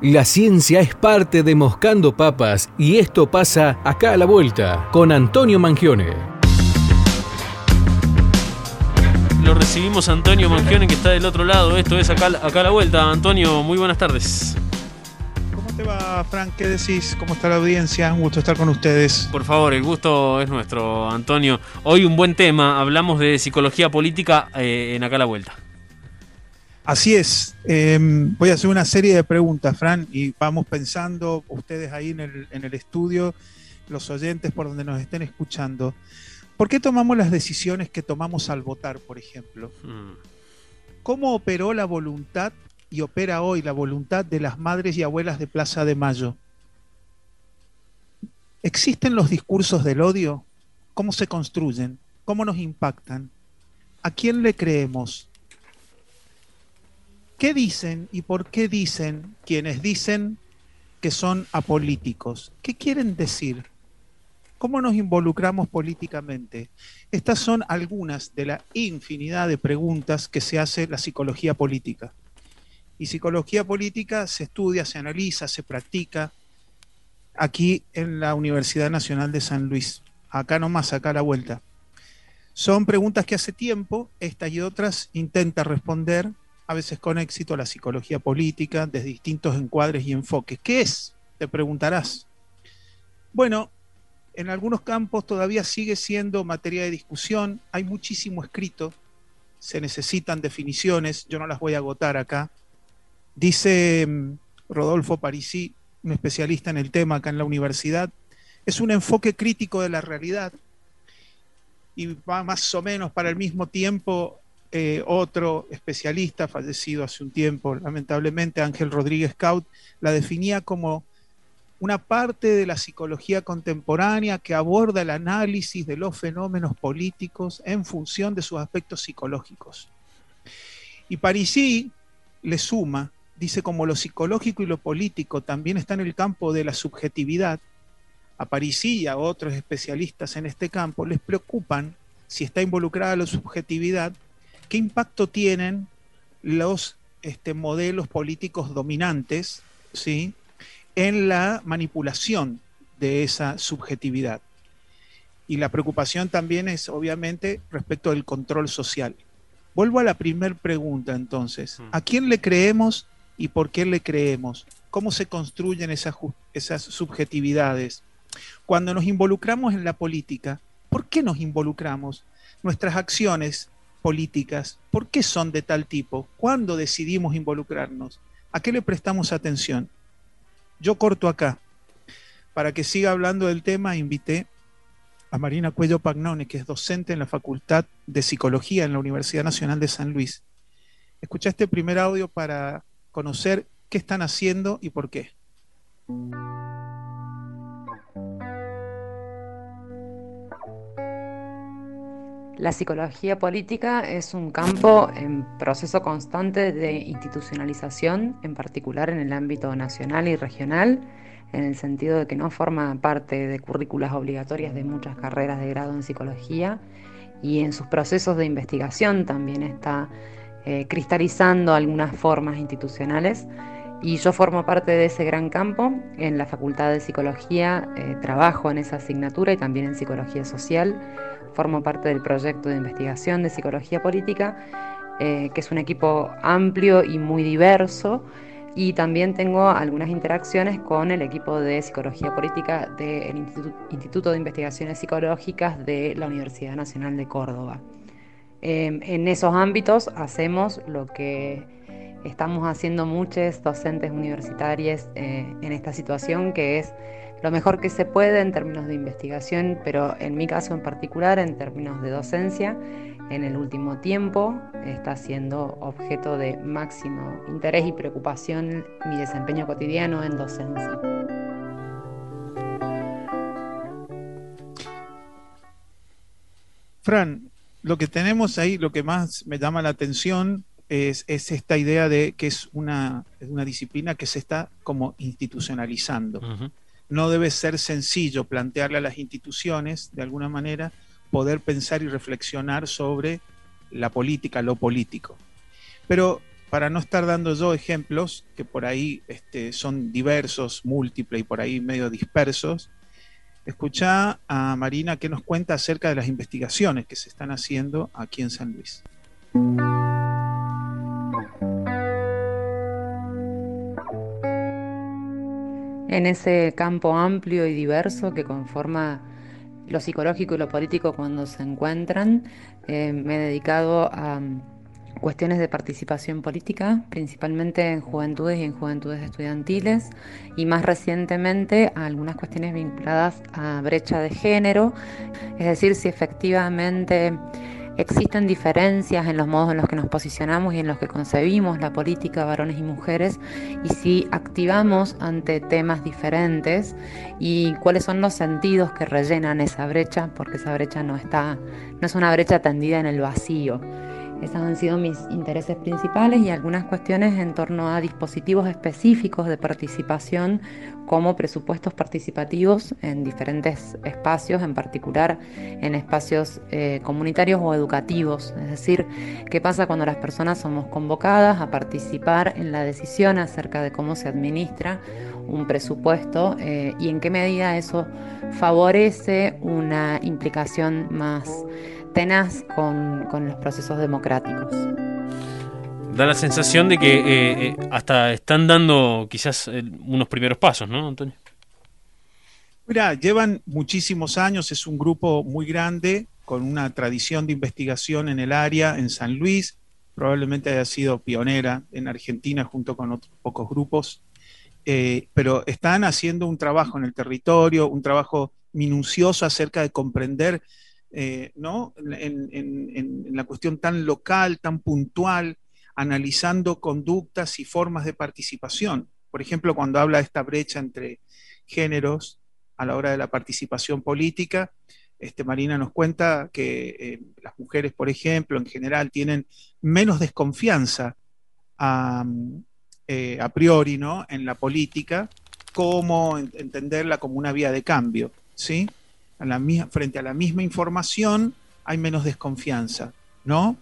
La ciencia es parte de Moscando Papas y esto pasa acá a la vuelta con Antonio Mangione. Lo recibimos a Antonio Mangione que está del otro lado. Esto es acá, acá a la vuelta. Antonio, muy buenas tardes. ¿Cómo te va, Frank? ¿Qué decís? ¿Cómo está la audiencia? Un gusto estar con ustedes. Por favor, el gusto es nuestro, Antonio. Hoy un buen tema. Hablamos de psicología política eh, en acá a la vuelta. Así es. Em, voy a hacer una serie de preguntas, Fran, y vamos pensando, ustedes ahí en el, estudio, los oyentes por donde nos estén escuchando. ¿Por qué tomamos las decisiones que tomamos al votar, por ejemplo? Hmm. ¿Cómo operó la voluntad y opera hoy la voluntad de las madres y abuelas de Plaza de Mayo? ¿Existen los discursos del odio? ¿Cómo se construyen? ¿Cómo nos impactan? ¿A quién le creemos? ¿Qué dicen y por qué dicen quienes dicen que son apolíticos? ¿Qué quieren decir? ¿Cómo nos involucramos políticamente? Estas son algunas de la infinidad de preguntas que se hace la psicología política. Y psicología política se estudia, se analiza, se practica aquí en la Universidad Nacional de San Luis, acá nomás, acá a la vuelta. Son preguntas que hace tiempo, estas y otras, intenta responder a veces con éxito, la psicología política desde distintos encuadres y enfoques. ¿Qué es? Te preguntarás. Bueno, en algunos campos todavía sigue siendo materia de discusión, hay muchísimo escrito, se necesitan definiciones, yo no las voy a agotar acá. Dice mm, Rodolfo Parisi, un especialista en el tema acá en la universidad, es un enfoque crítico de la realidad y va más o menos para el mismo tiempo eh, otro especialista, fallecido hace un tiempo, lamentablemente, Ángel Rodríguez Caut, la definía como una parte de la psicología contemporánea que aborda el análisis de los fenómenos políticos en función de sus aspectos psicológicos. Y Parisi le suma, dice como lo psicológico y lo político también está en el campo de la subjetividad, a Parisi y a otros especialistas en este campo les preocupan si está involucrada la subjetividad ¿Qué impacto tienen los este, modelos políticos dominantes ¿sí? en la manipulación de esa subjetividad? Y la preocupación también es, obviamente, respecto del control social. Vuelvo a la primera pregunta entonces. Mm. ¿A quién le creemos y por qué le creemos? ¿Cómo se construyen esas, esas subjetividades? Cuando nos involucramos en la política, ¿por qué nos involucramos? Nuestras acciones políticas, ¿por qué son de tal tipo? ¿Cuándo decidimos involucrarnos? ¿A qué le prestamos atención? Yo corto acá. Para que siga hablando del tema, invité a Marina Cuello Pagnone, que es docente en la Facultad de Psicología en la Universidad Nacional de San Luis. Escucha este primer audio para conocer qué están haciendo y por qué. La psicología política es un campo en proceso constante de institucionalización, en particular en el ámbito nacional y regional, en el sentido de que no forma parte de currículas obligatorias de muchas carreras de grado en psicología y en sus procesos de investigación también está eh, cristalizando algunas formas institucionales. Y yo formo parte de ese gran campo. En la Facultad de Psicología eh, trabajo en esa asignatura y también en Psicología Social formo parte del proyecto de investigación de psicología política, eh, que es un equipo amplio y muy diverso. Y también tengo algunas interacciones con el equipo de psicología política del Instituto de Investigaciones Psicológicas de la Universidad Nacional de Córdoba. Em, en esos ámbitos hacemos lo que estamos haciendo muchos docentes universitarios eh, en esta situación, que es lo mejor que se puede en términos de investigación, pero en mi caso en particular, en términos de docencia, en el último tiempo está siendo objeto de máximo interés y preocupación mi desempeño cotidiano en docencia. Fran, lo que tenemos ahí, lo que más me llama la atención es, esta idea de que es una, una, disciplina que se está como institucionalizando no debe ser sencillo plantearle a las instituciones, de alguna manera, poder pensar y reflexionar sobre la política, lo político. Pero para no estar dando yo ejemplos que por ahí este, son diversos, múltiples y por ahí medio dispersos, escucha a Marina que nos cuenta acerca de las investigaciones que se están haciendo aquí en San Luis. En ese campo amplio y diverso que conforma lo psicológico y lo político cuando se encuentran, eh, me he dedicado a cuestiones de participación política, principalmente en juventudes y en juventudes estudiantiles, y más recientemente a algunas cuestiones vinculadas a brecha de género, es decir, si efectivamente existen diferencias en los modos en los que nos posicionamos y en los que concebimos la política, varones y mujeres, y si activamos ante temas diferentes y cuáles son los sentidos que rellenan esa brecha, porque esa brecha no está, no es una brecha tendida en el vacío esos han sido mis intereses principales y algunas cuestiones en torno a dispositivos específicos de participación como presupuestos participativos en diferentes espacios, en particular en espacios eh, comunitarios o educativos. Es decir, qué pasa cuando las personas somos convocadas a participar en la decisión acerca de cómo se administra un presupuesto eh, y en qué medida eso favorece una implicación más tenaz con, los procesos democráticos. Da la sensación de que eh, eh, hasta están dando quizás eh, unos primeros pasos, ¿no, Antonio? Mira, llevan muchísimos años, es un grupo muy grande, con una tradición de investigación en el área, en San Luis, probablemente haya sido pionera en Argentina junto con otros pocos grupos, pero están haciendo un trabajo en el territorio, un trabajo minucioso acerca de comprender eh, ¿no? En, la cuestión tan local, tan puntual, analizando conductas y formas de participación. Por ejemplo, cuando habla de esta brecha entre géneros a la hora de la participación política, este, Marina nos cuenta que eh, las mujeres, por ejemplo, en general tienen menos desconfianza a, eh, a priori ¿no? en la política, como entenderla como una vía de cambio. ¿sí? Frente a la misma información hay menos desconfianza, ¿no?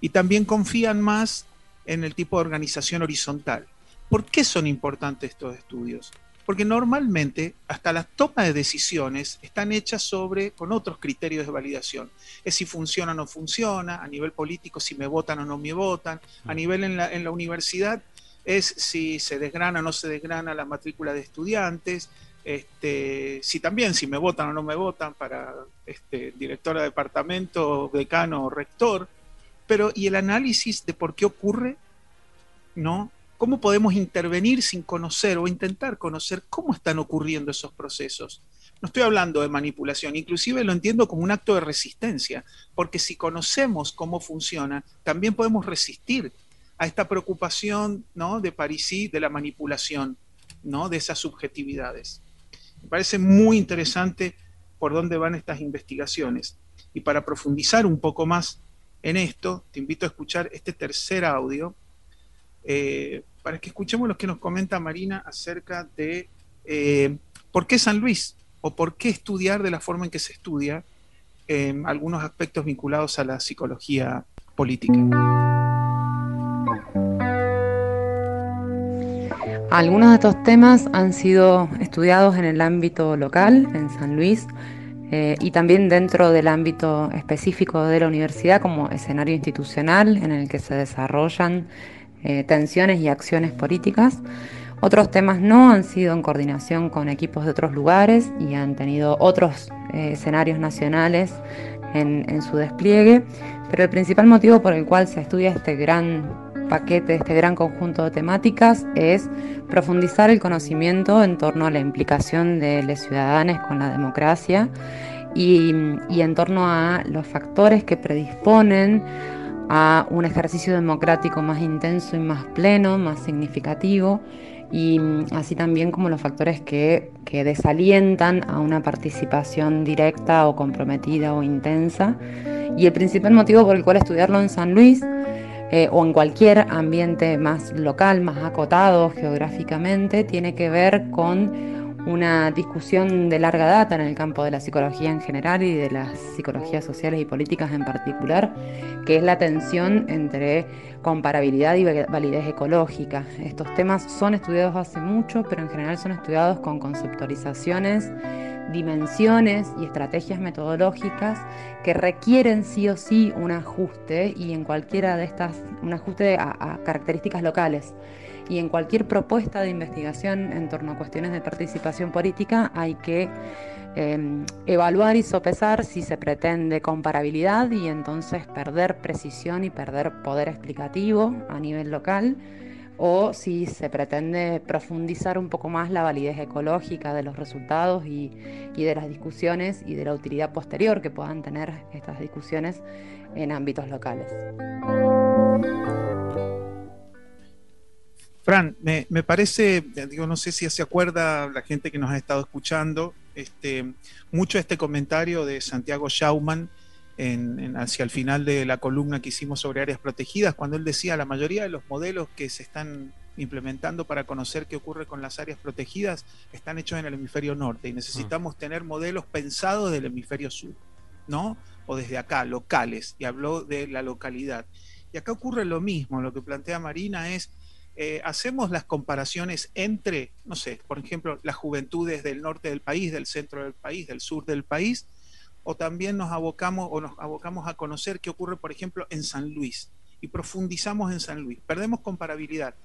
Y también confían más en el tipo de organización horizontal. ¿Por qué son importantes estos estudios? Porque normalmente hasta las tomas de decisiones están hechas sobre con otros criterios de validación. Es si funciona o no funciona, a nivel político si me votan o no me votan, a mm. nivel en la, en la universidad es si se desgrana o no se desgrana la matrícula de estudiantes, este, si también, si me votan o no me votan para este, director de departamento, decano o rector, pero ¿y el análisis de por qué ocurre? ¿No? ¿Cómo podemos intervenir sin conocer o intentar conocer cómo están ocurriendo esos procesos? No estoy hablando de manipulación, inclusive lo entiendo como un acto de resistencia, porque si conocemos cómo funciona, también podemos resistir a esta preocupación ¿no? de Parisi de la manipulación, ¿no? de esas subjetividades. Me parece muy interesante por dónde van estas investigaciones. Y para profundizar un poco más en esto, te invito a escuchar este tercer audio eh, para que escuchemos lo que nos comenta Marina acerca de eh, por qué San Luis o por qué estudiar de la forma en que se estudia algunos aspectos vinculados a la psicología política. Algunos de estos temas han sido estudiados en el ámbito local, en San Luis, eh, y también dentro del ámbito específico de la universidad como escenario institucional en el que se desarrollan eh, tensiones y acciones políticas. Otros temas no han sido en coordinación con equipos de otros lugares y han tenido otros eh, escenarios nacionales en su despliegue, pero el principal motivo por el cual se estudia este gran paquete, este gran conjunto de temáticas, es profundizar el conocimiento en torno a la implicación de los ciudadanos con la democracia y, en torno a los factores que predisponen a un ejercicio democrático más intenso y más pleno, más significativo, y así también como los factores que, que desalientan a una participación directa o comprometida o intensa. Y el principal motivo por el cual estudiarlo en San Luis eh, o en cualquier ambiente más local, más acotado geográficamente, tiene que ver con una discusión de larga data en el campo de la psicología en general y de las psicologías sociales y políticas en particular, que es la tensión entre comparabilidad y validez ecológica. Estos temas son estudiados hace mucho, pero en general son estudiados con conceptualizaciones dimensiones y estrategias metodológicas que requieren sí o sí un ajuste y en cualquiera de estas, un ajuste a, características locales. Y en cualquier propuesta de investigación en torno a cuestiones de participación política hay que em, evaluar y sopesar si se pretende comparabilidad y entonces perder precisión y perder poder explicativo a nivel local o si se pretende profundizar un poco más la validez ecológica de los resultados y, de las discusiones y de la utilidad posterior que puedan tener estas discusiones en ámbitos locales. Fran, me, parece, digo, no sé si se acuerda la gente que nos ha estado escuchando, este, mucho este comentario de Santiago Schaumann hacia el final de la columna que hicimos sobre áreas protegidas, cuando él decía la mayoría de los modelos que se están implementando para conocer qué ocurre con las áreas protegidas están hechos en el hemisferio norte y necesitamos mm. tener modelos pensados del hemisferio sur, ¿no? O desde acá, locales, y habló de la localidad. Y acá ocurre lo mismo, lo que plantea Marina es, eh, hacemos las comparaciones entre, no sé, por ejemplo, las juventudes del norte del país, del centro del país, del sur del país, o también nos abocamos o nos abocamos a conocer qué ocurre, por ejemplo, en San Luis y profundizamos en San Luis. Perdemos comparabilidad,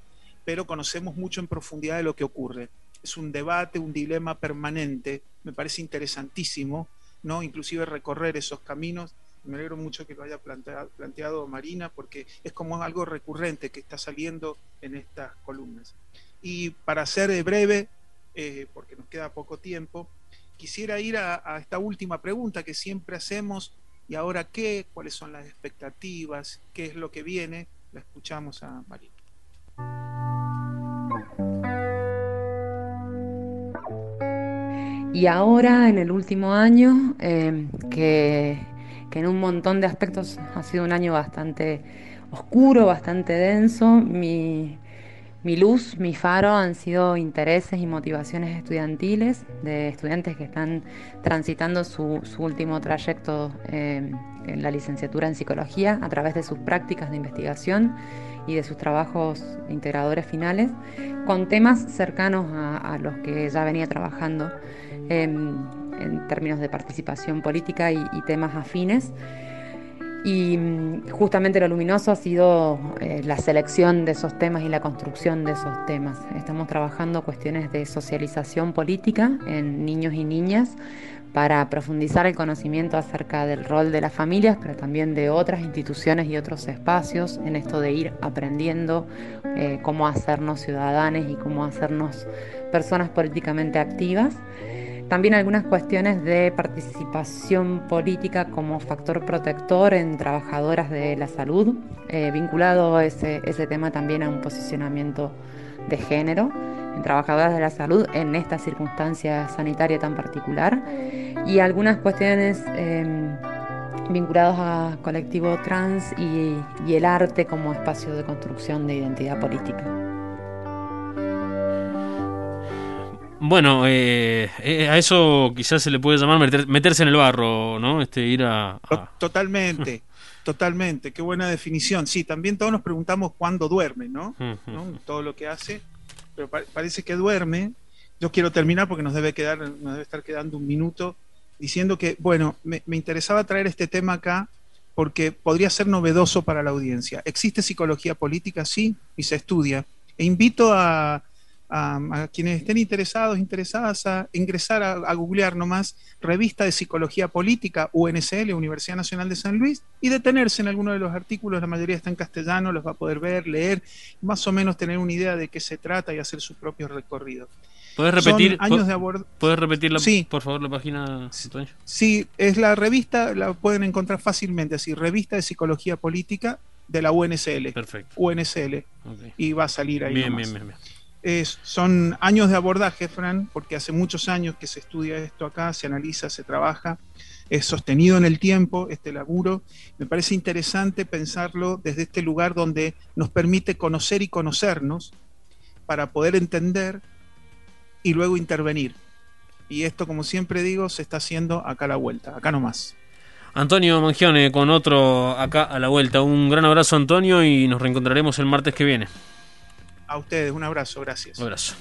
pero conocemos mucho en profundidad de lo que ocurre. Es un debate, un dilema permanente, me parece interesantísimo, ¿no? Inclusive recorrer esos caminos. Me alegro mucho que lo haya planteado, Marina, porque es como algo recurrente que está saliendo en estas columnas. Y para ser breve, eh, porque nos queda poco tiempo, quisiera ir a, esta última pregunta que siempre hacemos, ¿y ahora qué? ¿Cuáles son las expectativas? ¿Qué es lo que viene? La escuchamos a María. Y ahora, en el último año, eh, que, que, en un montón de aspectos ha sido un año bastante oscuro, bastante denso, mi, mi luz, mi faro han sido intereses y motivaciones estudiantiles de estudiantes que están transitando su, último trayecto eh, en la licenciatura en psicología a través de sus prácticas de investigación y de sus trabajos integradores finales, con temas cercanos a, los que ya venía trabajando em, en términos de participación política y temas afines. Y mm, justamente lo luminoso ha sido eh, la selección de esos temas y la construcción de esos temas. Estamos trabajando cuestiones de socialización política en niños y niñas para profundizar el conocimiento acerca del rol de las familias, pero también de otras instituciones y otros espacios en esto de ir aprendiendo eh, cómo hacernos ciudadanos y cómo hacernos personas políticamente activas. También algunas cuestiones de participación política como factor protector en trabajadoras de la salud, eh, vinculado ese, ese tema también a un posicionamiento de género en trabajadoras de la salud en esta circunstancia sanitaria tan particular y algunas cuestiones em, vinculadas a colectivo trans y el arte como espacio de construcción de identidad política. Bueno, eh, eh, a eso quizás se le puede llamar meterse en el barro, ¿no? Este, ir a, Totalmente, totalmente. Qué buena definición. Sí, también todos nos preguntamos cuándo duerme, ¿no? Todo lo que hace, pero parece que duerme. Yo quiero terminar porque nos debe quedar, nos debe estar quedando un minuto diciendo que, bueno, me, me interesaba traer este tema acá porque podría ser novedoso para la audiencia. ¿Existe psicología política? Sí, y se estudia. E invito a a, quienes estén interesados, interesadas a ingresar a, googlear nomás Revista de Psicología Política, UNSL, Universidad Nacional de San Luis, y detenerse en alguno de los artículos, la mayoría está en castellano, los va a poder ver, leer, más o menos tener una idea de qué se trata y hacer su propio recorrido. ¿Puedes repetir, años de ¿Puedes repetir sí, por favor la página? Sí, es la revista, la pueden encontrar fácilmente así, Revista de Psicología Política de la UNSL. Perfecto. UNSL. Y va a salir ahí. bien, bien, bien son años de abordaje, Fran, porque hace muchos años que se estudia esto acá, se analiza, se trabaja, es sostenido en el tiempo este laburo. Me parece interesante pensarlo desde este lugar donde nos permite conocer y conocernos para poder entender y luego intervenir. Y esto, como siempre digo, se está haciendo acá a la vuelta, acá nomás. Antonio Mangione con otro acá a la vuelta. Un gran abrazo Antonio y nos reencontraremos el martes que viene. A ustedes, un abrazo, gracias. Un abrazo.